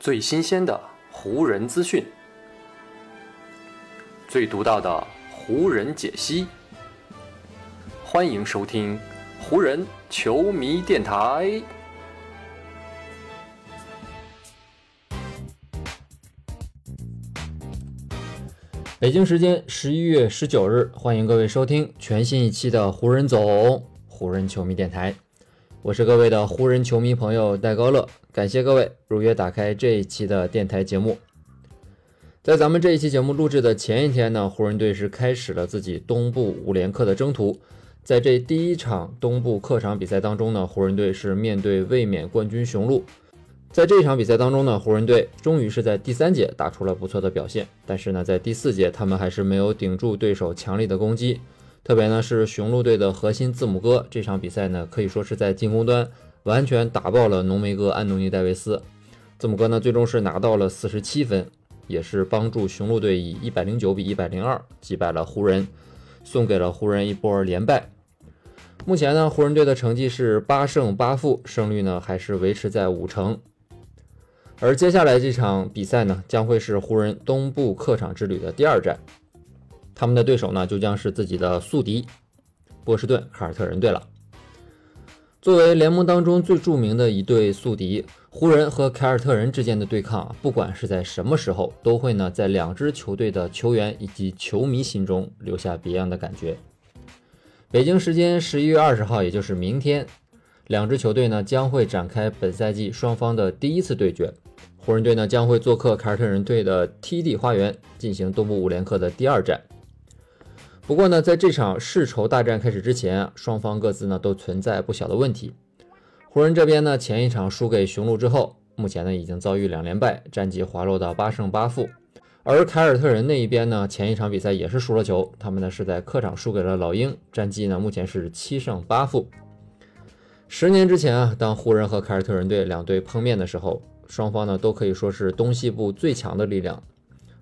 最新鲜的湖人资讯，最独到的湖人解析。欢迎收听湖人球迷电台。北京时间十一月十九日，欢迎各位收听全新一期的湖人总湖人球迷电台。我是各位的湖人球迷朋友戴高乐，感谢各位如约打开这一期的电台节目。在咱们这一期节目录制的前一天呢，湖人队是开始了自己东部五连客的征途。在这第一场东部客场比赛当中呢，湖人队是面对卫冕冠军雄鹿。在这场比赛当中呢，湖人队终于是在第三节打出了不错的表现，但是呢，在第四节他们还是没有顶住对手强力的攻击。特别呢是雄鹿队的核心字母哥，这场比赛呢可以说是在进攻端完全打爆了浓眉哥安东尼戴维斯。字母哥呢最终是拿到了四十七分，也是帮助雄鹿队以一百零九比一百零二击败了湖人，送给了湖人一波连败。目前呢湖人队的成绩是八胜八负，胜率呢还是维持在五成。而接下来这场比赛呢，将会是湖人东部客场之旅的第二站，他们的对手呢，就将是自己的宿敌波士顿凯尔特人队了。作为联盟当中最著名的一对宿敌，湖人和凯尔特人之间的对抗，不管是在什么时候，都会呢在两支球队的球员以及球迷心中留下别样的感觉。北京时间十一月二十号，也就是明天，两支球队呢将会展开本赛季双方的第一次对决。湖人队呢将会做客凯尔特人队的 TD 花园进行东部五连客的第二战。不过呢，在这场世仇大战开始之前啊，双方各自呢都存在不小的问题。湖人这边呢前一场输给雄鹿之后，目前呢已经遭遇两连败，战绩滑落到八胜八负。而凯尔特人那一边呢，前一场比赛也是输了球，他们呢是在客场输给了老鹰，战绩呢目前是七胜八负。十年之前啊，当湖人和凯尔特人队两队碰面的时候。双方呢都可以说是东西部最强的力量，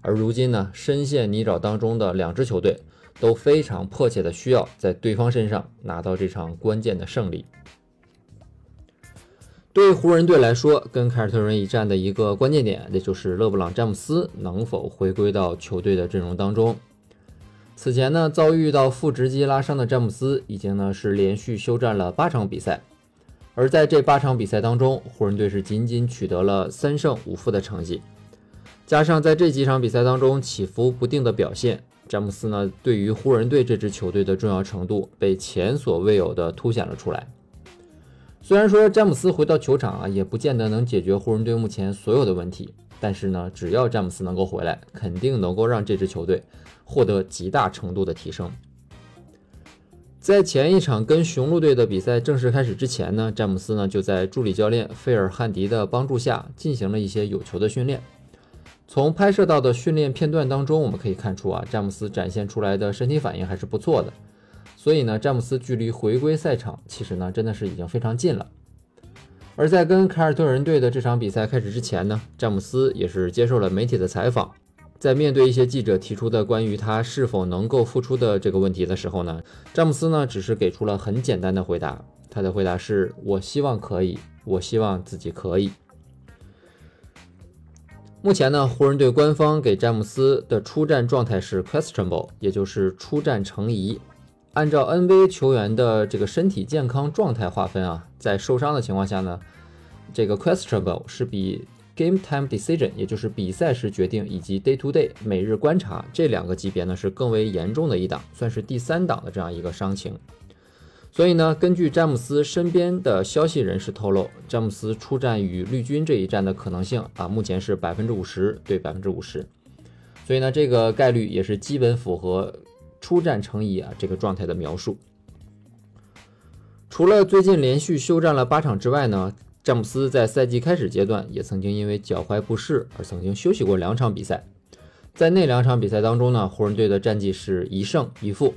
而如今呢深陷泥沼当中的两支球队都非常迫切的需要在对方身上拿到这场关键的胜利。对湖人队来说，跟凯尔特人一战的一个关键点，那就是勒布朗詹姆斯能否回归到球队的阵容当中。此前呢遭遇到腹直肌拉伤的詹姆斯，已经呢是连续休战了八场比赛。而在这八场比赛当中，湖人队是仅仅取得了三胜五负的成绩，加上在这几场比赛当中起伏不定的表现，詹姆斯呢对于湖人队这支球队的重要程度被前所未有的凸显了出来。虽然说詹姆斯回到球场啊，也不见得能解决湖人队目前所有的问题，但是呢，只要詹姆斯能够回来，肯定能够让这支球队获得极大程度的提升。在前一场跟雄鹿队的比赛正式开始之前呢，詹姆斯呢就在助理教练费尔汉迪的帮助下进行了一些有球的训练。从拍摄到的训练片段当中，我们可以看出啊，詹姆斯展现出来的身体反应还是不错的。所以呢，詹姆斯距离回归赛场其实呢真的是已经非常近了。而在跟凯尔特人队的这场比赛开始之前呢，詹姆斯也是接受了媒体的采访。在面对一些记者提出的关于他是否能够复出的这个问题的时候呢，詹姆斯呢只是给出了很简单的回答。他的回答是：“我希望可以，我希望自己可以。”目前呢，湖人队官方给詹姆斯的出战状态是 questionable，也就是出战成疑。按照 NBA 球员的这个身体健康状态划分啊，在受伤的情况下呢，这个 questionable 是比。Game time decision，也就是比赛时决定，以及 day to day 每日观察这两个级别呢是更为严重的一档，算是第三档的这样一个伤情。所以呢，根据詹姆斯身边的消息人士透露，詹姆斯出战与绿军这一战的可能性啊，目前是百分之五十对百分之五十。所以呢，这个概率也是基本符合出战成疑啊这个状态的描述。除了最近连续休战了八场之外呢？詹姆斯在赛季开始阶段也曾经因为脚踝不适而曾经休息过两场比赛，在那两场比赛当中呢，湖人队的战绩是一胜一负，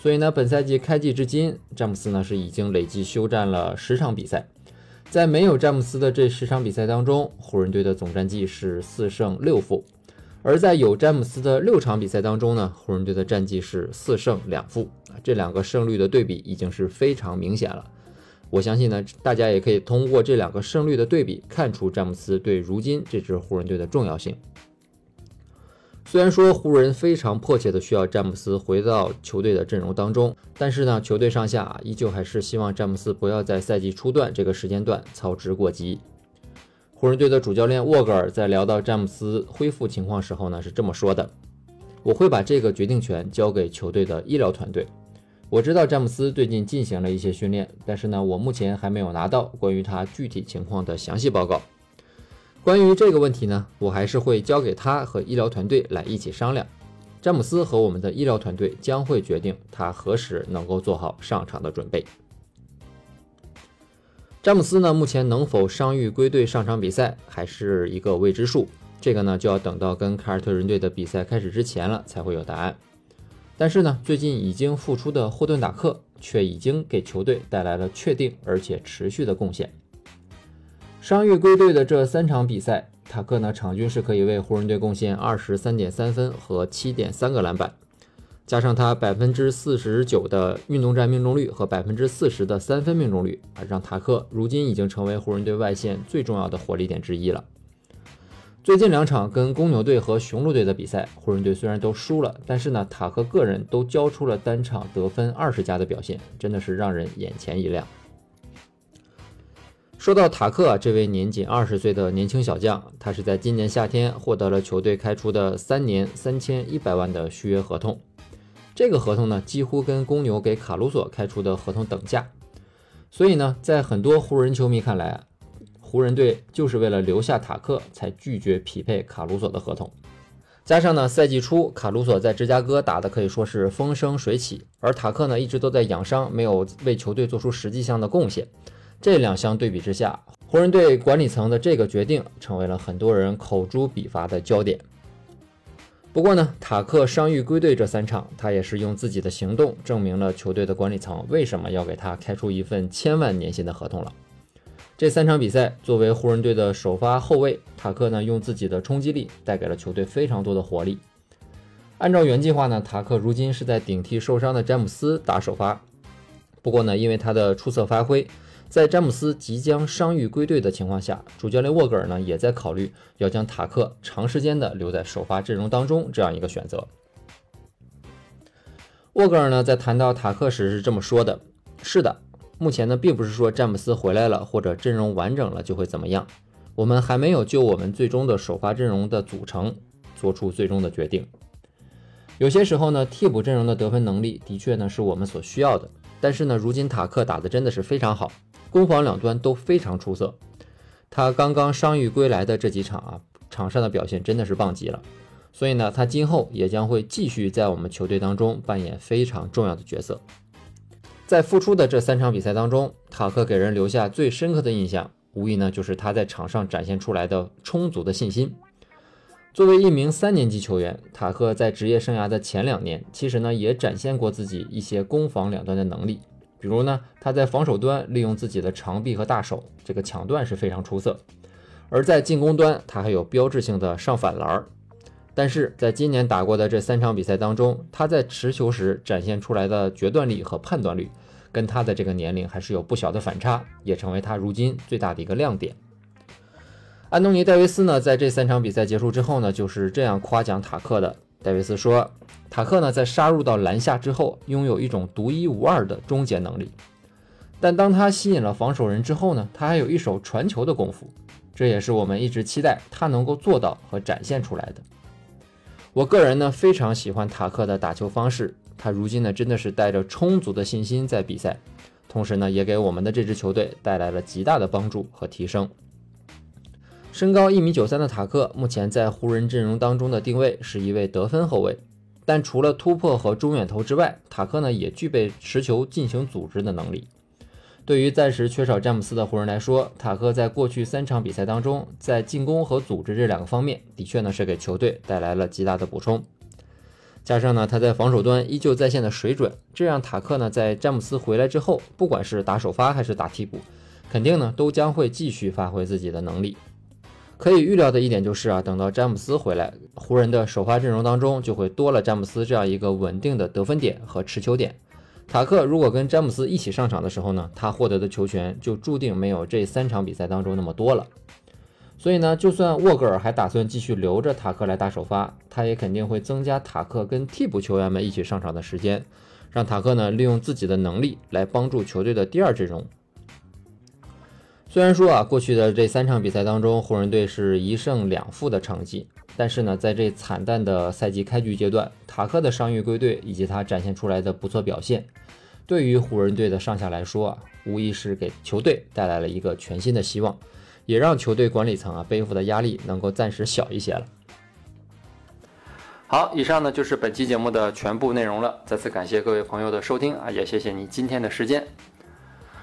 所以呢，本赛季开季至今，詹姆斯呢是已经累计休战了十场比赛，在没有詹姆斯的这十场比赛当中，湖人队的总战绩是四胜六负，而在有詹姆斯的六场比赛当中呢，湖人队的战绩是四胜两负，这两个胜率的对比已经是非常明显了。我相信呢，大家也可以通过这两个胜率的对比，看出詹姆斯对如今这支湖人队的重要性。虽然说湖人非常迫切的需要詹姆斯回到球队的阵容当中，但是呢，球队上下依旧还是希望詹姆斯不要在赛季初段这个时间段操之过急。湖人队的主教练沃格尔在聊到詹姆斯恢复情况时候呢，是这么说的：“我会把这个决定权交给球队的医疗团队。我知道詹姆斯最近进行了一些训练，但是呢，我目前还没有拿到关于他具体情况的详细报告。”关于这个问题呢，我还是会交给他和医疗团队来一起商量。詹姆斯和我们的医疗团队将会决定他何时能够做好上场的准备。詹姆斯呢，目前能否伤愈归队上场比赛还是一个未知数，这个呢就要等到跟凯尔特人队的比赛开始之前了才会有答案。但是呢，最近已经复出的霍顿·达克却已经给球队带来了确定而且持续的贡献。伤愈归队的这三场比赛，塔克呢场均是可以为湖人队贡献二十三点三分和七点三个篮板，加上他百分之四十九的运动战命中率和百分之四十的三分命中率啊，让塔克如今已经成为湖人队外线最重要的火力点之一了。最近两场跟公牛队和雄鹿队的比赛，湖人队虽然都输了，但是呢，塔克个人都交出了单场得分二十加的表现，真的是让人眼前一亮。说到塔克，这位年仅二十岁的年轻小将，他是在今年夏天获得了球队开出的三年三千一百万的续约合同。这个合同呢，几乎跟公牛给卡鲁索开出的合同等价。所以呢，在很多湖人球迷看来，湖人队就是为了留下塔克，才拒绝匹配卡鲁索的合同。加上呢，赛季初卡鲁索在芝加哥打的可以说是风生水起，而塔克呢一直都在养伤，没有为球队做出实际上的贡献。这两相对比之下，湖人队管理层的这个决定成为了很多人口诛笔伐的焦点。不过呢，塔克伤愈归队这三场，他也是用自己的行动证明了球队的管理层为什么要给他开出一份千万年薪的合同了。这三场比赛，作为湖人队的首发后卫，塔克呢用自己的冲击力带给了球队非常多的活力。按照原计划呢，塔克如今是在顶替受伤的詹姆斯打首发。不过呢，因为他的出色发挥。在詹姆斯即将伤愈归队的情况下，主教练沃格尔呢也在考虑要将塔克长时间的留在首发阵容当中这样一个选择。沃格尔呢在谈到塔克时是这么说的：“是的，目前呢并不是说詹姆斯回来了或者阵容完整了就会怎么样，我们还没有就我们最终的首发阵容的组成做出最终的决定。有些时候呢，替补阵容的得分能力的确呢是我们所需要的，但是呢，如今塔克打的真的是非常好。”攻防两端都非常出色，他刚刚伤愈归来的这几场啊，场上的表现真的是棒极了。所以呢，他今后也将会继续在我们球队当中扮演非常重要的角色。在复出的这三场比赛当中，塔克给人留下最深刻的印象，无疑呢就是他在场上展现出来的充足的信心。作为一名三年级球员，塔克在职业生涯的前两年，其实呢也展现过自己一些攻防两端的能力。比如呢，他在防守端利用自己的长臂和大手，这个抢断是非常出色；而在进攻端，他还有标志性的上反篮。但是在今年打过的这三场比赛当中，他在持球时展现出来的决断力和判断力，跟他的这个年龄还是有不小的反差，也成为他如今最大的一个亮点。安东尼·戴维斯呢，在这三场比赛结束之后呢，就是这样夸奖塔克的。戴维斯说。塔克呢，在杀入到篮下之后，拥有一种独一无二的终结能力。但当他吸引了防守人之后呢，他还有一手传球的功夫，这也是我们一直期待他能够做到和展现出来的。我个人呢，非常喜欢塔克的打球方式，他如今呢，真的是带着充足的信心在比赛，同时呢，也给我们的这支球队带来了极大的帮助和提升。身高一米九三的塔克，目前在湖人阵容当中的定位是一位得分后卫。但除了突破和中远投之外，塔克呢也具备持球进行组织的能力。对于暂时缺少詹姆斯的湖人来说，塔克在过去三场比赛当中，在进攻和组织这两个方面，的确呢是给球队带来了极大的补充。加上呢他在防守端依旧在线的水准，这让塔克呢在詹姆斯回来之后，不管是打首发还是打替补，肯定呢都将会继续发挥自己的能力。可以预料的一点就是啊，等到詹姆斯回来，湖人的首发阵容当中就会多了詹姆斯这样一个稳定的得分点和持球点。塔克如果跟詹姆斯一起上场的时候呢，他获得的球权就注定没有这三场比赛当中那么多了。所以呢，就算沃格尔还打算继续留着塔克来打首发，他也肯定会增加塔克跟替补球员们一起上场的时间，让塔克呢利用自己的能力来帮助球队的第二阵容。虽然说啊，过去的这三场比赛当中，湖人队是一胜两负的成绩，但是呢，在这惨淡的赛季开局阶段，塔克的伤愈归队以及他展现出来的不错表现，对于湖人队的上下来说啊，无疑是给球队带来了一个全新的希望，也让球队管理层啊背负的压力能够暂时小一些了。好，以上呢就是本期节目的全部内容了，再次感谢各位朋友的收听啊，也谢谢你今天的时间。